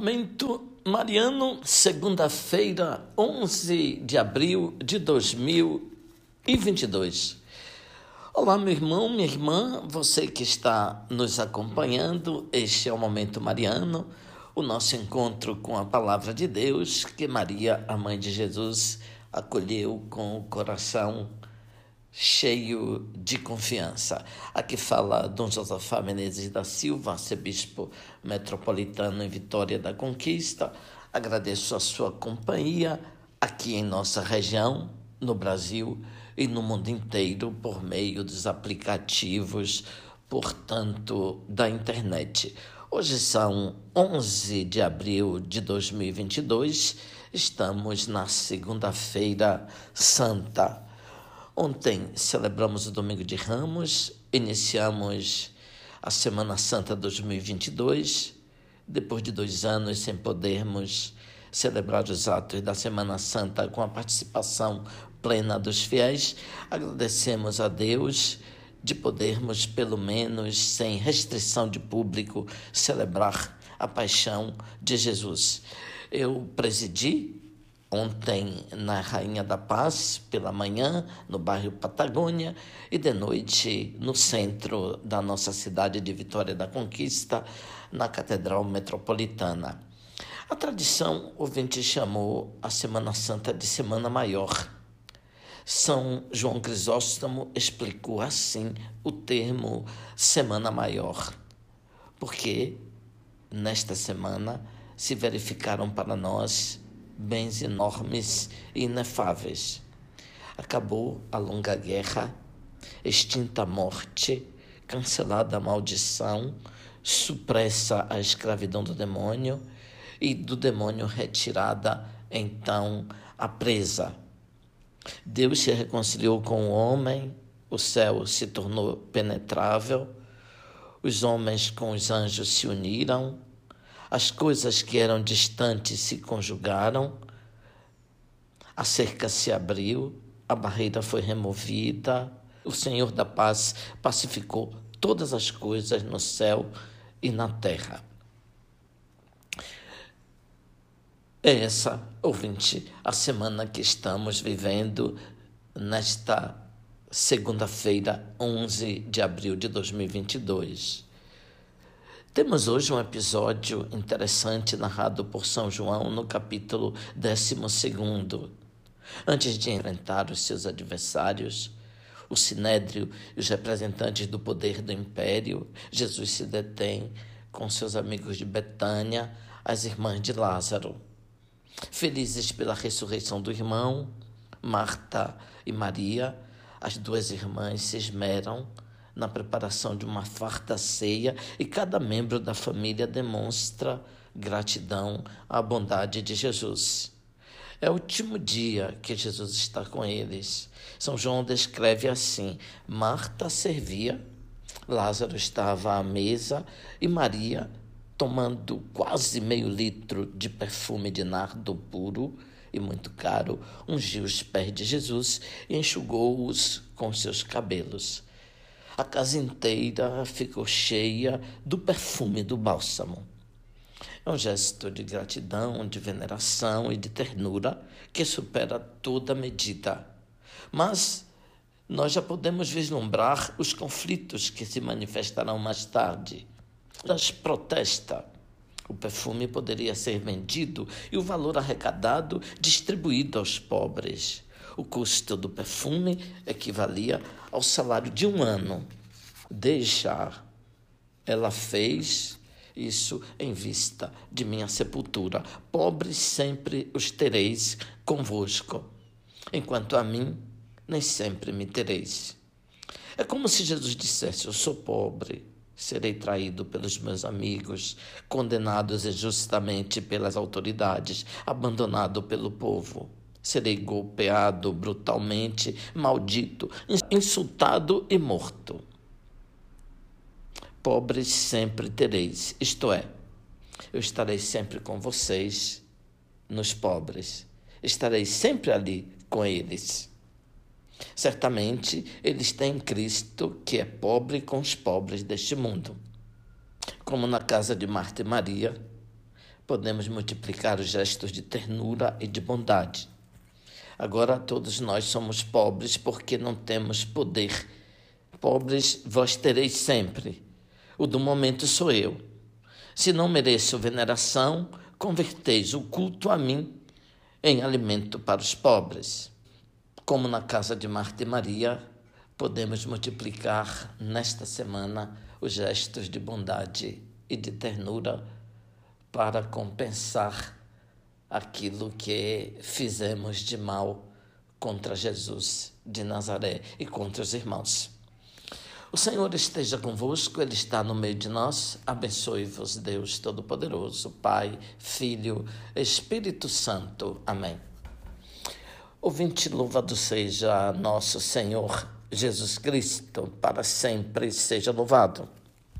Momento Mariano, segunda-feira, 11 de abril de 2022. Olá, meu irmão, minha irmã, você que está nos acompanhando, este é o Momento Mariano, o nosso encontro com a Palavra de Deus que Maria, a mãe de Jesus, acolheu com o coração cheio de confiança. Aqui fala Dom Josafá Menezes da Silva, arcebispo metropolitano em Vitória da Conquista. Agradeço a sua companhia aqui em nossa região, no Brasil e no mundo inteiro por meio dos aplicativos, portanto, da internet. Hoje são 11 de abril de 2022, estamos na Segunda-feira Santa. Ontem celebramos o Domingo de Ramos, iniciamos a Semana Santa 2022, depois de dois anos sem podermos celebrar os atos da Semana Santa com a participação plena dos fiéis, agradecemos a Deus de podermos, pelo menos sem restrição de público, celebrar a paixão de Jesus. Eu presidi Ontem na Rainha da Paz, pela manhã, no bairro Patagônia, e de noite no centro da nossa cidade de Vitória da Conquista, na Catedral Metropolitana. A tradição, ouvinte chamou a Semana Santa de Semana Maior. São João Crisóstomo explicou assim o termo Semana Maior, porque nesta semana se verificaram para nós bens enormes e inefáveis. Acabou a longa guerra, extinta a morte, cancelada a maldição, supressa a escravidão do demônio e do demônio retirada então a presa. Deus se reconciliou com o homem, o céu se tornou penetrável, os homens com os anjos se uniram as coisas que eram distantes se conjugaram, a cerca se abriu, a barreira foi removida, o Senhor da paz pacificou todas as coisas no céu e na terra. É essa, ouvinte, a semana que estamos vivendo nesta segunda-feira, 11 de abril de 2022. Temos hoje um episódio interessante narrado por São João no capítulo 12. Antes de enfrentar os seus adversários, o sinédrio e os representantes do poder do império, Jesus se detém com seus amigos de Betânia, as irmãs de Lázaro. Felizes pela ressurreição do irmão, Marta e Maria, as duas irmãs se esmeram na preparação de uma farta ceia e cada membro da família demonstra gratidão à bondade de Jesus. É o último dia que Jesus está com eles. São João descreve assim: Marta servia, Lázaro estava à mesa e Maria, tomando quase meio litro de perfume de nardo puro e muito caro, ungiu os pés de Jesus e enxugou-os com seus cabelos a casa inteira ficou cheia do perfume do bálsamo. É um gesto de gratidão, de veneração e de ternura que supera toda medida. Mas nós já podemos vislumbrar os conflitos que se manifestarão mais tarde. Elas protesta. O perfume poderia ser vendido e o valor arrecadado distribuído aos pobres. O custo do perfume equivalia ao salário de um ano. Deixar. Ela fez isso em vista de minha sepultura. Pobres sempre os tereis convosco, enquanto a mim nem sempre me tereis. É como se Jesus dissesse: Eu sou pobre, serei traído pelos meus amigos, condenados injustamente pelas autoridades, abandonado pelo povo. Serei golpeado brutalmente, maldito, insultado e morto. Pobres sempre tereis, isto é, eu estarei sempre com vocês, nos pobres, estarei sempre ali com eles. Certamente eles têm Cristo que é pobre com os pobres deste mundo. Como na casa de Marta e Maria, podemos multiplicar os gestos de ternura e de bondade. Agora todos nós somos pobres porque não temos poder. Pobres vós tereis sempre. O do momento sou eu. Se não mereço veneração, converteis o culto a mim em alimento para os pobres. Como na casa de Marta e Maria, podemos multiplicar nesta semana os gestos de bondade e de ternura para compensar aquilo que fizemos de mal contra Jesus de Nazaré e contra os irmãos. O Senhor esteja convosco, Ele está no meio de nós. Abençoe-vos, Deus Todo-Poderoso, Pai, Filho, Espírito Santo. Amém. Ouvinte, louvado seja nosso Senhor Jesus Cristo, para sempre seja louvado.